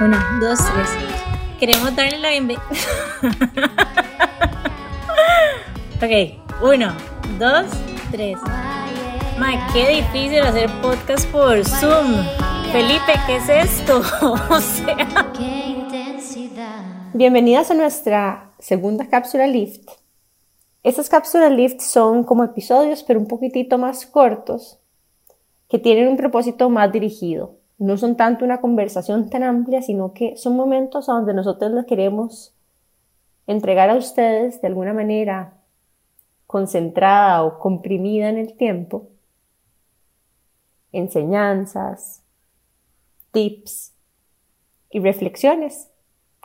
Uno, dos, tres. Queremos darle la bienvenida. ok, uno, dos, tres. Mae, qué difícil hacer podcast por Zoom. Felipe, ¿qué es esto? o sea. Bienvenidas a nuestra segunda cápsula Lift. Estas cápsulas Lift son como episodios, pero un poquitito más cortos, que tienen un propósito más dirigido. No son tanto una conversación tan amplia, sino que son momentos donde nosotros les queremos entregar a ustedes de alguna manera concentrada o comprimida en el tiempo enseñanzas, tips y reflexiones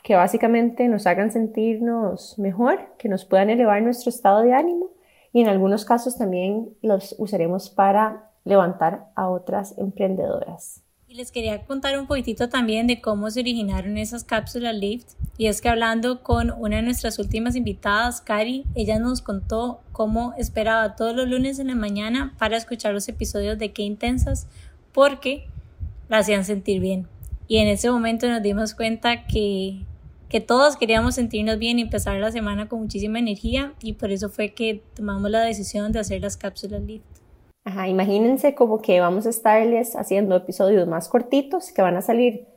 que básicamente nos hagan sentirnos mejor, que nos puedan elevar nuestro estado de ánimo y en algunos casos también los usaremos para levantar a otras emprendedoras. Y les quería contar un poquitito también de cómo se originaron esas cápsulas Lift. Y es que hablando con una de nuestras últimas invitadas, Cari, ella nos contó cómo esperaba todos los lunes en la mañana para escuchar los episodios de Qué Intensas porque la hacían sentir bien. Y en ese momento nos dimos cuenta que, que todos queríamos sentirnos bien y empezar la semana con muchísima energía y por eso fue que tomamos la decisión de hacer las cápsulas Lift. Ajá, imagínense como que vamos a estarles haciendo episodios más cortitos que van a salir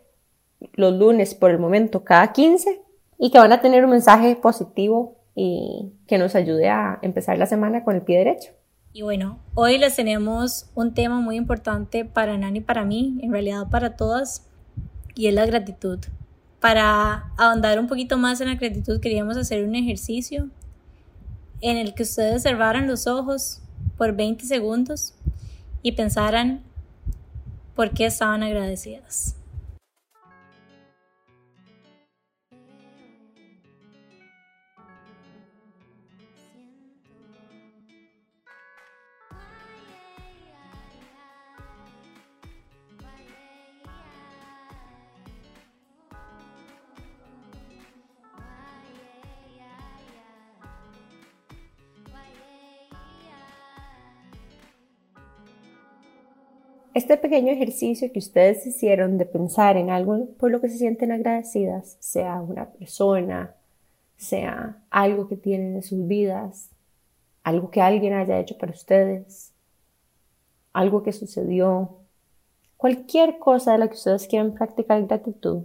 los lunes por el momento cada 15 y que van a tener un mensaje positivo y que nos ayude a empezar la semana con el pie derecho. Y bueno, hoy les tenemos un tema muy importante para Nani y para mí, en realidad para todas, y es la gratitud. Para ahondar un poquito más en la gratitud, queríamos hacer un ejercicio en el que ustedes cerraran los ojos por 20 segundos y pensaran por qué estaban agradecidas. Este pequeño ejercicio que ustedes hicieron de pensar en algo por lo que se sienten agradecidas, sea una persona, sea algo que tienen en sus vidas, algo que alguien haya hecho para ustedes, algo que sucedió, cualquier cosa de la que ustedes quieran practicar gratitud,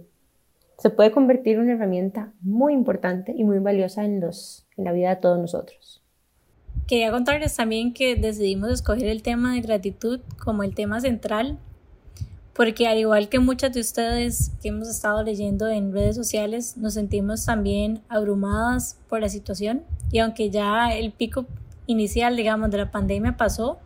se puede convertir en una herramienta muy importante y muy valiosa en, en la vida de todos nosotros. Quería contarles también que decidimos escoger el tema de gratitud como el tema central, porque al igual que muchas de ustedes que hemos estado leyendo en redes sociales, nos sentimos también abrumadas por la situación. Y aunque ya el pico inicial, digamos, de la pandemia pasó,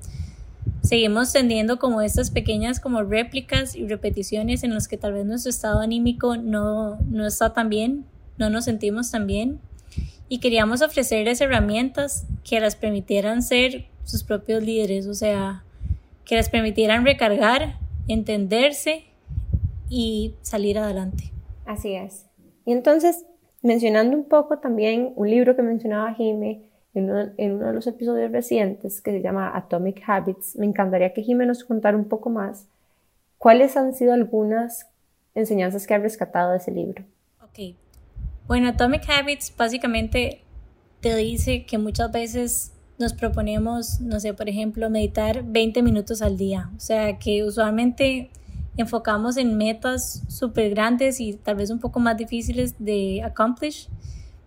seguimos teniendo como estas pequeñas como réplicas y repeticiones en las que tal vez nuestro estado anímico no, no está tan bien, no nos sentimos tan bien y queríamos ofrecerles herramientas que las permitieran ser sus propios líderes, o sea, que les permitieran recargar, entenderse y salir adelante. Así es. Y entonces, mencionando un poco también un libro que mencionaba Jime en uno, en uno de los episodios recientes que se llama Atomic Habits, me encantaría que Jime nos contara un poco más cuáles han sido algunas enseñanzas que ha rescatado de ese libro. Ok, bueno, Atomic Habits básicamente te dice que muchas veces nos proponemos, no sé, por ejemplo, meditar 20 minutos al día. O sea, que usualmente enfocamos en metas súper grandes y tal vez un poco más difíciles de accomplish,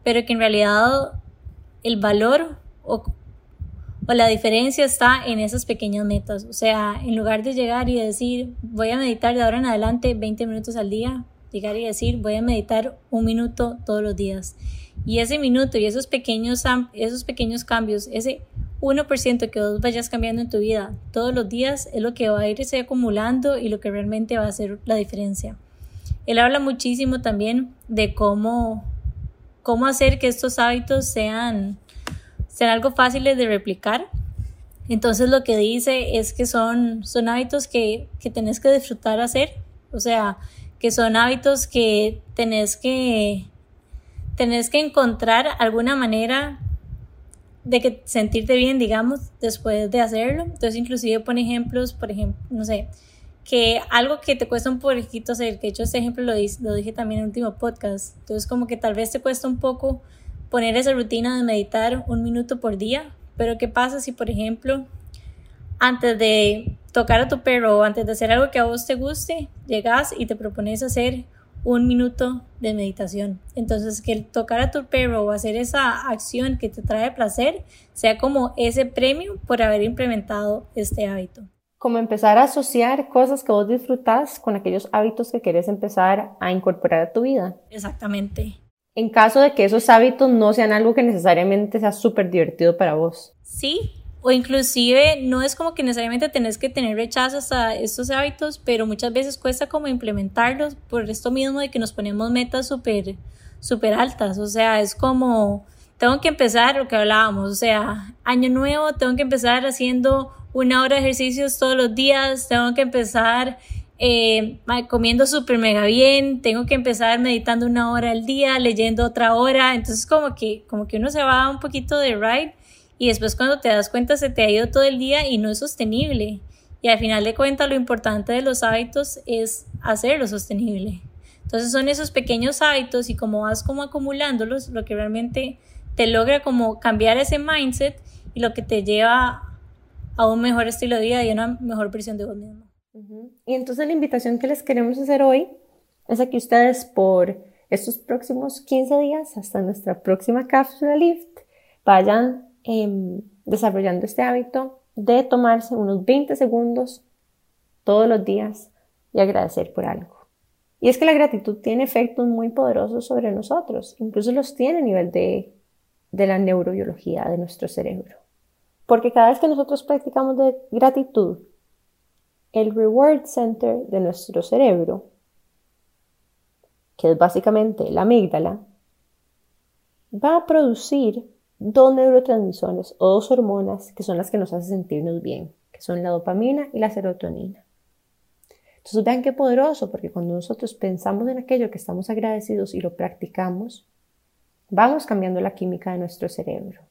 pero que en realidad el valor o, o la diferencia está en esas pequeñas metas. O sea, en lugar de llegar y decir, voy a meditar de ahora en adelante 20 minutos al día, llegar y decir voy a meditar un minuto todos los días. Y ese minuto y esos pequeños, esos pequeños cambios, ese 1% que vos vayas cambiando en tu vida todos los días es lo que va a irse acumulando y lo que realmente va a hacer la diferencia. Él habla muchísimo también de cómo, cómo hacer que estos hábitos sean, sean algo fáciles de replicar. Entonces lo que dice es que son, son hábitos que, que tenés que disfrutar hacer. O sea, que son hábitos que tenés que, tenés que encontrar alguna manera de que sentirte bien, digamos, después de hacerlo. Entonces, inclusive pone ejemplos, por ejemplo, no sé, que algo que te cuesta un poquito hacer, que hecho este ejemplo lo, lo dije también en el último podcast. Entonces, como que tal vez te cuesta un poco poner esa rutina de meditar un minuto por día, pero ¿qué pasa si, por ejemplo, antes de tocar a tu perro o antes de hacer algo que a vos te guste, llegas y te propones hacer un minuto de meditación. Entonces, que el tocar a tu perro o hacer esa acción que te trae placer sea como ese premio por haber implementado este hábito. Como empezar a asociar cosas que vos disfrutas con aquellos hábitos que quieres empezar a incorporar a tu vida. Exactamente. En caso de que esos hábitos no sean algo que necesariamente sea súper divertido para vos. Sí, o inclusive no es como que necesariamente tenés que tener rechazos a estos hábitos, pero muchas veces cuesta como implementarlos por esto mismo de que nos ponemos metas súper súper altas, o sea, es como tengo que empezar lo que hablábamos, o sea, año nuevo, tengo que empezar haciendo una hora de ejercicios todos los días, tengo que empezar eh, comiendo súper mega bien, tengo que empezar meditando una hora al día, leyendo otra hora, entonces como que, como que uno se va un poquito de ride y después cuando te das cuenta se te ha ido todo el día y no es sostenible. Y al final de cuentas lo importante de los hábitos es hacerlo sostenible. Entonces son esos pequeños hábitos y como vas como acumulándolos, lo que realmente te logra como cambiar ese mindset y lo que te lleva a un mejor estilo de vida y una mejor versión de vos mismo. Y entonces la invitación que les queremos hacer hoy es a que ustedes por estos próximos 15 días hasta nuestra próxima cápsula lift vayan Em, desarrollando este hábito de tomarse unos 20 segundos todos los días y agradecer por algo. Y es que la gratitud tiene efectos muy poderosos sobre nosotros, incluso los tiene a nivel de, de la neurobiología de nuestro cerebro. Porque cada vez que nosotros practicamos de gratitud, el reward center de nuestro cerebro, que es básicamente la amígdala, va a producir dos neurotransmisores o dos hormonas que son las que nos hacen sentirnos bien, que son la dopamina y la serotonina. Entonces vean qué poderoso, porque cuando nosotros pensamos en aquello que estamos agradecidos y lo practicamos, vamos cambiando la química de nuestro cerebro.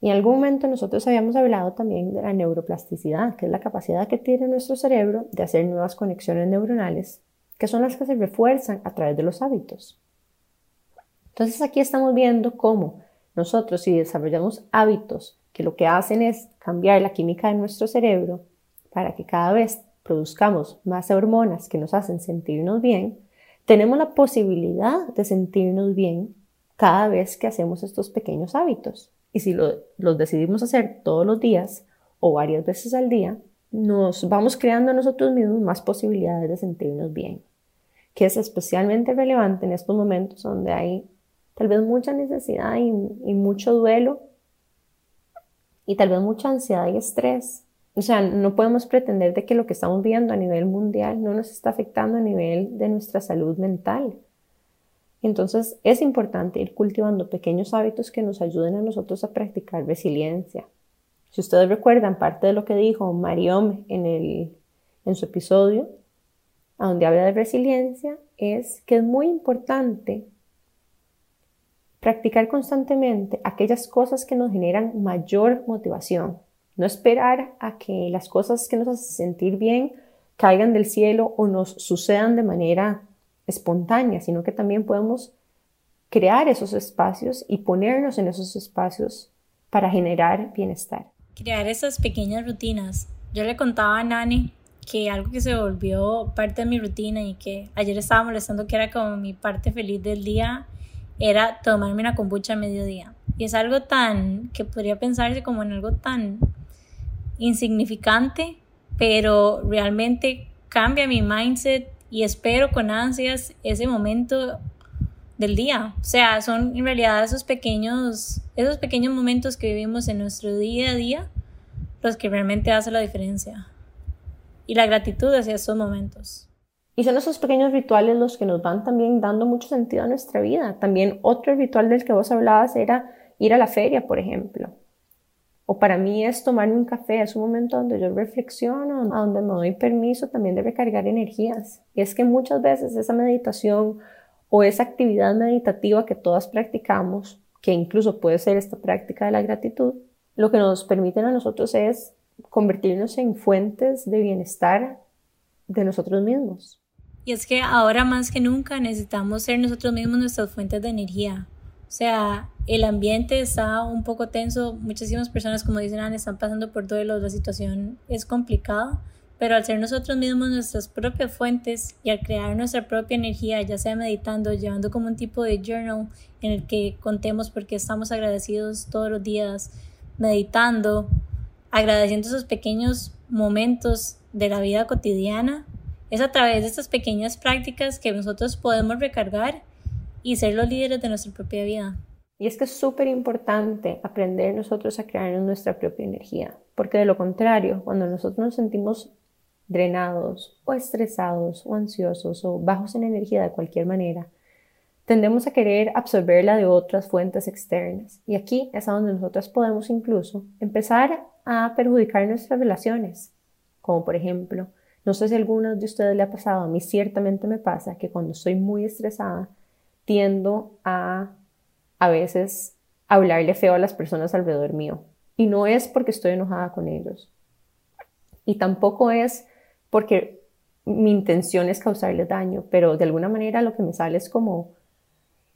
Y en algún momento nosotros habíamos hablado también de la neuroplasticidad, que es la capacidad que tiene nuestro cerebro de hacer nuevas conexiones neuronales, que son las que se refuerzan a través de los hábitos. Entonces aquí estamos viendo cómo nosotros si desarrollamos hábitos que lo que hacen es cambiar la química de nuestro cerebro para que cada vez produzcamos más hormonas que nos hacen sentirnos bien, tenemos la posibilidad de sentirnos bien cada vez que hacemos estos pequeños hábitos. Y si los decidimos hacer todos los días o varias veces al día, nos vamos creando nosotros mismos más posibilidades de sentirnos bien, que es especialmente relevante en estos momentos donde hay tal vez mucha necesidad y, mucho duelo y tal vez mucha ansiedad y estrés. O sea, no podemos pretender de que lo que estamos viendo a nivel mundial no nos está afectando a nivel de nuestra salud mental. Entonces es importante ir cultivando pequeños hábitos que nos ayuden a nosotros a practicar resiliencia. Si ustedes recuerdan parte de lo que dijo Mariom en, el, en su episodio, a donde habla de resiliencia, es que es muy importante Practicar constantemente aquellas cosas que nos generan mayor motivación. No esperar a que las cosas que nos hacen sentir bien caigan del cielo o nos sucedan de manera espontánea, sino que también podemos crear esos espacios y ponernos en esos espacios para generar bienestar. Crear esas pequeñas rutinas. Yo le contaba a Nani que algo que se volvió parte de mi rutina y que ayer estaba molestando que era como mi parte feliz del día era tomarme una kombucha a mediodía. Y es algo tan que podría pensarse como en algo tan insignificante, pero realmente cambia mi mindset y espero con ansias ese momento del día. O sea, son en realidad esos pequeños, esos pequeños momentos que vivimos en nuestro día a día los que realmente hacen la diferencia. Y la gratitud hacia esos momentos. Y son esos pequeños rituales los que nos van también dando mucho sentido a nuestra vida. También otro ritual del que vos hablabas era ir a la feria, por ejemplo. O para mí es tomarme un café, es un momento donde yo reflexiono, donde me doy permiso también de recargar energías. Y es que muchas veces esa meditación o esa actividad meditativa que todas practicamos que incluso puede ser esta práctica de la gratitud, lo que nos permiten a nosotros es convertirnos en fuentes de bienestar de nosotros mismos. Y es que ahora más que nunca necesitamos ser nosotros mismos nuestras fuentes de energía. O sea, el ambiente está un poco tenso, muchísimas personas, como dicen, están pasando por duelo, la situación es complicada, pero al ser nosotros mismos nuestras propias fuentes y al crear nuestra propia energía, ya sea meditando, llevando como un tipo de journal en el que contemos por qué estamos agradecidos todos los días, meditando, agradeciendo esos pequeños momentos de la vida cotidiana, es a través de estas pequeñas prácticas que nosotros podemos recargar y ser los líderes de nuestra propia vida. Y es que es súper importante aprender nosotros a crear nuestra propia energía, porque de lo contrario, cuando nosotros nos sentimos drenados o estresados o ansiosos o bajos en energía de cualquier manera, tendemos a querer absorberla de otras fuentes externas. Y aquí es donde nosotros podemos incluso empezar a perjudicar nuestras relaciones, como por ejemplo, no sé si a de ustedes le ha pasado, a mí ciertamente me pasa que cuando estoy muy estresada, tiendo a a veces hablarle feo a las personas alrededor mío. Y no es porque estoy enojada con ellos. Y tampoco es porque mi intención es causarles daño, pero de alguna manera lo que me sale es como,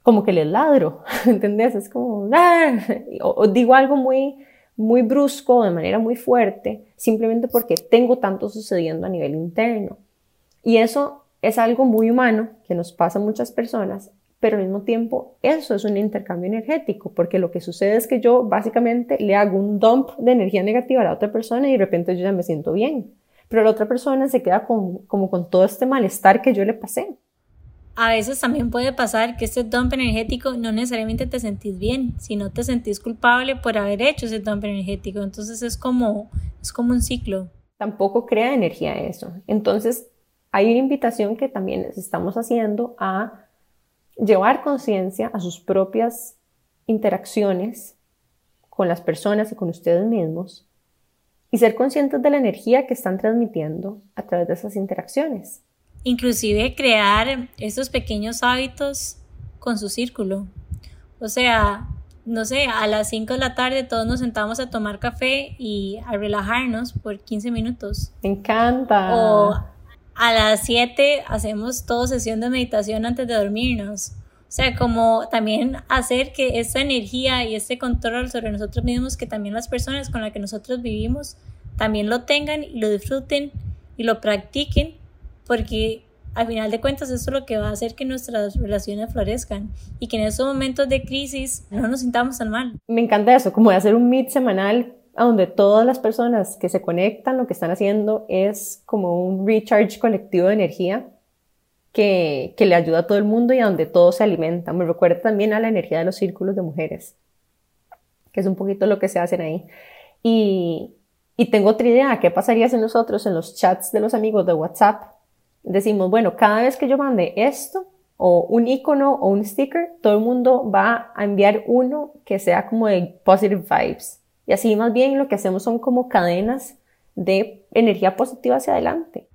como que les ladro, ¿entendés? Es como, ¡Ah! o, digo algo muy, muy brusco, de manera muy fuerte, simplemente porque tengo tanto sucediendo a nivel interno. Y eso es algo muy humano que nos pasa a muchas personas pero al mismo tiempo eso es un intercambio energético, porque lo que sucede es que yo básicamente le hago un dump de energía negativa a la otra persona y de repente yo ya me siento bien, pero la otra persona se queda con, como con todo este malestar que yo le pasé. A veces también puede pasar que este dump energético no necesariamente te sentís bien, sino te sentís culpable por haber hecho ese dump energético, entonces es como, es como un ciclo. Tampoco crea energía eso. Entonces hay una invitación que también les estamos haciendo a llevar conciencia a sus propias interacciones con las personas y con ustedes mismos y ser conscientes de la energía que están transmitiendo a través de esas interacciones. Inclusive crear estos pequeños hábitos con su círculo. O sea, no sé, a las 5 de la tarde todos nos sentamos a tomar café y a relajarnos por 15 minutos. Me encanta. O a las 7 hacemos toda sesión de meditación antes de dormirnos. O sea, como también hacer que esta energía y este control sobre nosotros mismos, que también las personas con las que nosotros vivimos, también lo tengan y lo disfruten y lo practiquen, porque al final de cuentas eso es lo que va a hacer que nuestras relaciones florezcan y que en esos momentos de crisis no nos sintamos tan mal. Me encanta eso, como de hacer un meet semanal donde todas las personas que se conectan lo que están haciendo es como un recharge colectivo de energía que, le ayuda a todo el mundo y a donde todo se alimenta. Me recuerda también a la energía de los círculos de mujeres, que es un poquito lo que se hacen ahí. Y, y tengo otra idea, ¿qué pasaría si nosotros en los chats de los amigos de WhatsApp decimos, bueno, cada vez que yo mande esto, o un icono o un sticker, todo el mundo va a enviar uno que sea como de positive vibes. Y así más bien lo que hacemos son como cadenas de energía positiva hacia adelante.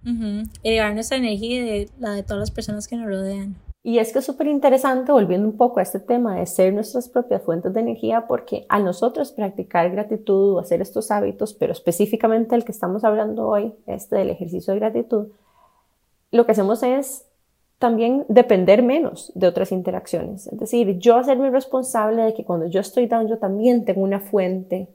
Elevar nuestra energía y de la de todas las personas que nos rodean. Y es que es súper interesante, volviendo un poco a este tema de ser nuestras propias fuentes de energía, porque a nosotros practicar gratitud o hacer estos hábitos, pero específicamente el que estamos hablando hoy, este del ejercicio de gratitud, lo que hacemos es también depender menos de otras interacciones. Es decir, yo hacerme responsable de que cuando yo estoy down, yo también tengo una fuente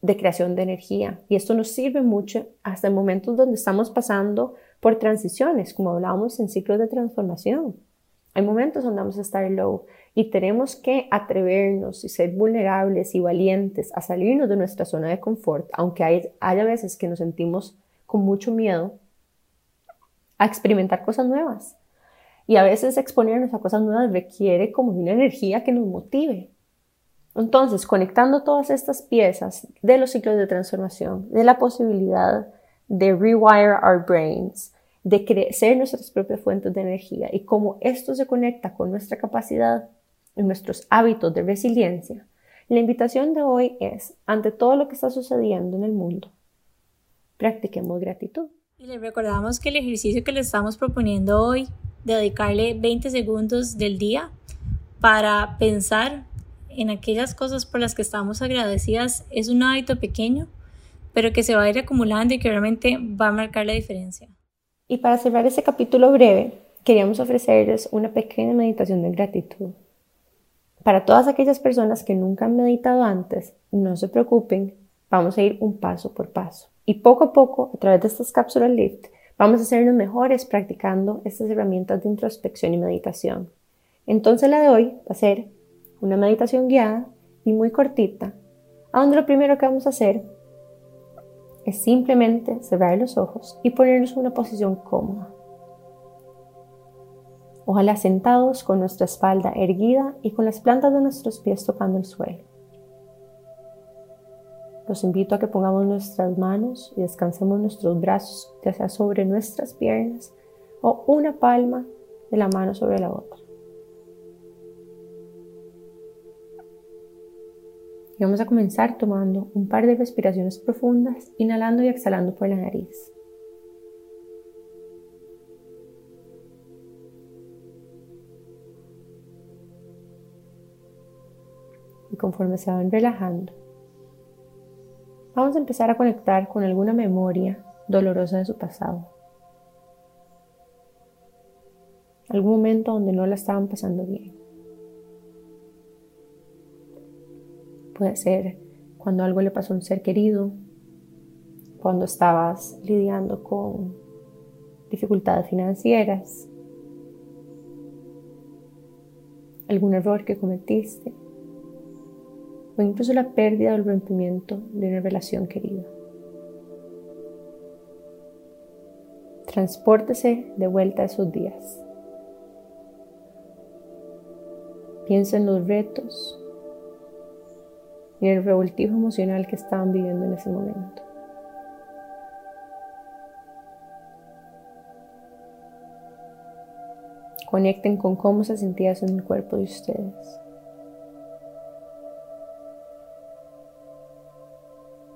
de creación de energía. Y esto nos sirve mucho hasta en momentos donde estamos pasando por transiciones, como hablábamos en ciclos de transformación. Hay momentos donde vamos a estar low y tenemos que atrevernos y ser vulnerables y valientes a salirnos de nuestra zona de confort, aunque hay, haya veces que nos sentimos con mucho miedo a experimentar cosas nuevas. Y a veces exponernos a cosas nuevas requiere como una energía que nos motive, entonces, conectando todas estas piezas de los ciclos de transformación, de la posibilidad de rewire our brains, de crecer nuestras propias fuentes de energía y cómo esto se conecta con nuestra capacidad y nuestros hábitos de resiliencia, la invitación de hoy es, ante todo lo que está sucediendo en el mundo, practiquemos gratitud. Y les recordamos que el ejercicio que le estamos proponiendo hoy, dedicarle 20 segundos del día para pensar en aquellas cosas por las que estamos agradecidas es un hábito pequeño, pero que se va a ir acumulando y que realmente va a marcar la diferencia. Y para cerrar este capítulo breve, queríamos ofrecerles una pequeña meditación de gratitud. Para todas aquellas personas que nunca han meditado antes, no se preocupen, vamos a ir un paso por paso. Y poco a poco, a través de estas cápsulas Lift, vamos a hacernos mejores practicando estas herramientas de introspección y meditación. Entonces la de hoy va a ser una meditación guiada y muy cortita, a donde lo primero que vamos a hacer es simplemente cerrar los ojos y ponernos en una posición cómoda. Ojalá sentados con nuestra espalda erguida y con las plantas de nuestros pies tocando el suelo. Los invito a que pongamos nuestras manos y descansemos nuestros brazos, ya sea sobre nuestras piernas o una palma de la mano sobre la otra. Y vamos a comenzar tomando un par de respiraciones profundas, inhalando y exhalando por la nariz. Y conforme se van relajando, vamos a empezar a conectar con alguna memoria dolorosa de su pasado. Algún momento donde no la estaban pasando bien. Puede ser cuando algo le pasó a un ser querido, cuando estabas lidiando con dificultades financieras, algún error que cometiste o incluso la pérdida o el rompimiento de una relación querida. Transpórtese de vuelta a esos días. Piensa en los retos y el revoltijo emocional que estaban viviendo en ese momento. Conecten con cómo se sentía eso en el cuerpo de ustedes.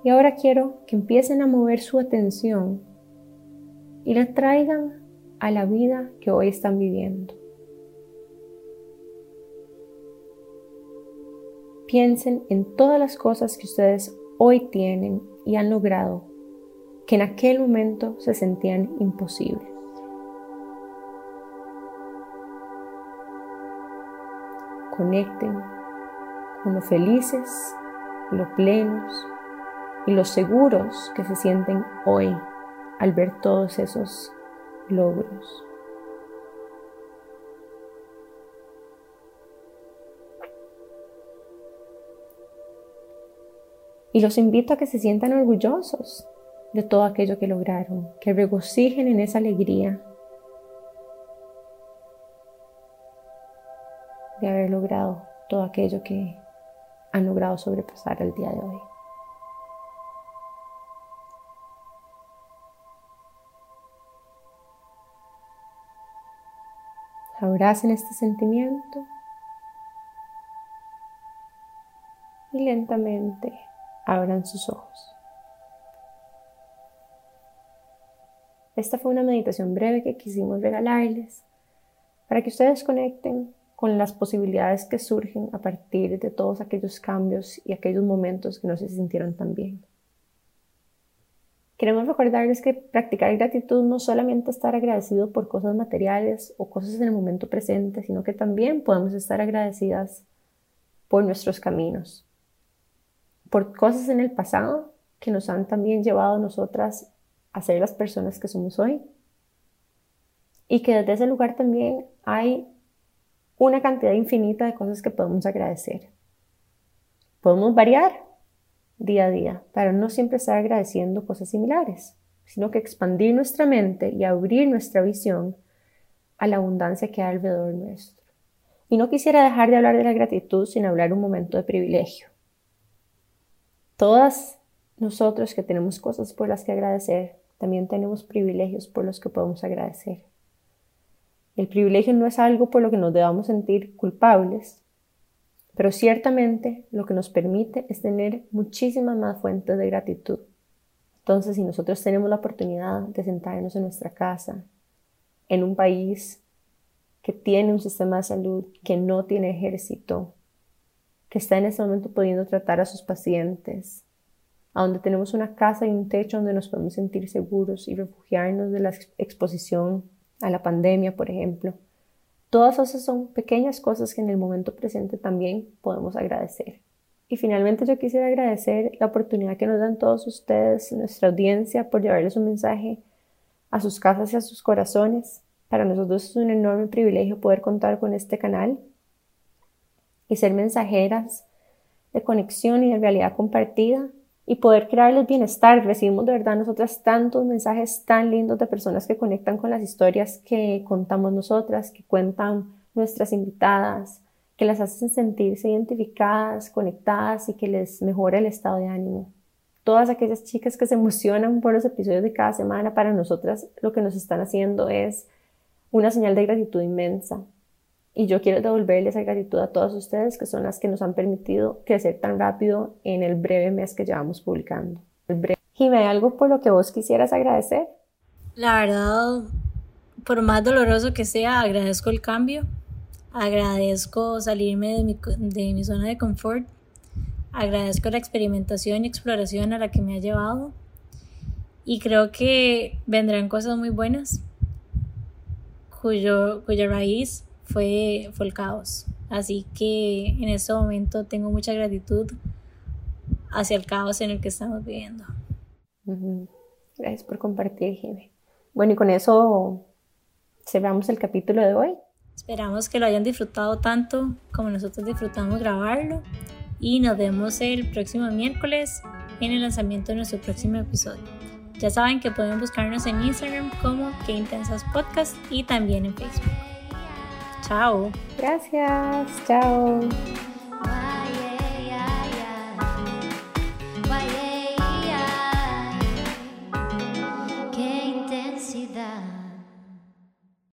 Y ahora quiero que empiecen a mover su atención y la traigan a la vida que hoy están viviendo. Piensen en todas las cosas que ustedes hoy tienen y han logrado, que en aquel momento se sentían imposibles. Conecten con lo felices, lo plenos y lo seguros que se sienten hoy al ver todos esos logros. Y los invito a que se sientan orgullosos de todo aquello que lograron, que regocijen en esa alegría de haber logrado todo aquello que han logrado sobrepasar el día de hoy. Abracen este sentimiento y lentamente abran sus ojos. Esta fue una meditación breve que quisimos regalarles para que ustedes conecten con las posibilidades que surgen a partir de todos aquellos cambios y aquellos momentos que no se sintieron tan bien. Queremos recordarles que practicar gratitud no solamente estar agradecido por cosas materiales o cosas en el momento presente, sino que también podemos estar agradecidas por nuestros caminos, por cosas en el pasado que nos han también llevado a nosotras a ser las personas que somos hoy. Y que desde ese lugar también hay una cantidad infinita de cosas que podemos agradecer. Podemos variar día a día para no siempre estar agradeciendo cosas similares, sino que expandir nuestra mente y abrir nuestra visión a la abundancia que hay alrededor nuestro. Y no quisiera dejar de hablar de la gratitud sin hablar un momento de privilegio. Todas nosotros que tenemos cosas por las que agradecer, también tenemos privilegios por los que podemos agradecer. El privilegio no es algo por lo que nos debamos sentir culpables, pero ciertamente lo que nos permite es tener muchísimas más fuentes de gratitud. Entonces, si nosotros tenemos la oportunidad de sentarnos en nuestra casa, en un país que tiene un sistema de salud, que no tiene ejército, que está en este momento pudiendo tratar a sus pacientes, a donde tenemos una casa y un techo donde nos podemos sentir seguros y refugiarnos de la exposición a la pandemia, por ejemplo. Todas esas son pequeñas cosas que en el momento presente también podemos agradecer. Y finalmente yo quisiera agradecer la oportunidad que nos dan todos ustedes, nuestra audiencia, por llevarles un mensaje a sus casas y a sus corazones. Para nosotros es un enorme privilegio poder contar con este canal y ser mensajeras de conexión y de realidad compartida y poder crearles bienestar. Recibimos de verdad nosotras tantos mensajes tan lindos de personas que conectan con las historias que contamos nosotras, que cuentan nuestras invitadas, que las hacen sentirse identificadas, conectadas y que les mejora el estado de ánimo. Todas aquellas chicas que se emocionan por los episodios de cada semana, para nosotras lo que nos están haciendo es una señal de gratitud inmensa. Y yo quiero devolverles esa gratitud a todas ustedes que son las que nos han permitido crecer tan rápido en el breve mes que llevamos publicando. Jimé, ¿hay algo por lo que vos quisieras agradecer? La verdad, por más doloroso que sea, agradezco el cambio. Agradezco salirme de mi, de mi zona de confort. Agradezco la experimentación y exploración a la que me ha llevado. Y creo que vendrán cosas muy buenas cuyo, cuya raíz fue, fue el caos. Así que en este momento tengo mucha gratitud hacia el caos en el que estamos viviendo. Gracias por compartir, Jimmy. Bueno, y con eso cerramos el capítulo de hoy. Esperamos que lo hayan disfrutado tanto como nosotros disfrutamos grabarlo y nos vemos el próximo miércoles en el lanzamiento de nuestro próximo episodio. Ya saben que pueden buscarnos en Instagram como Que Intensas Podcast y también en Facebook. Chao. Gracias. Chao.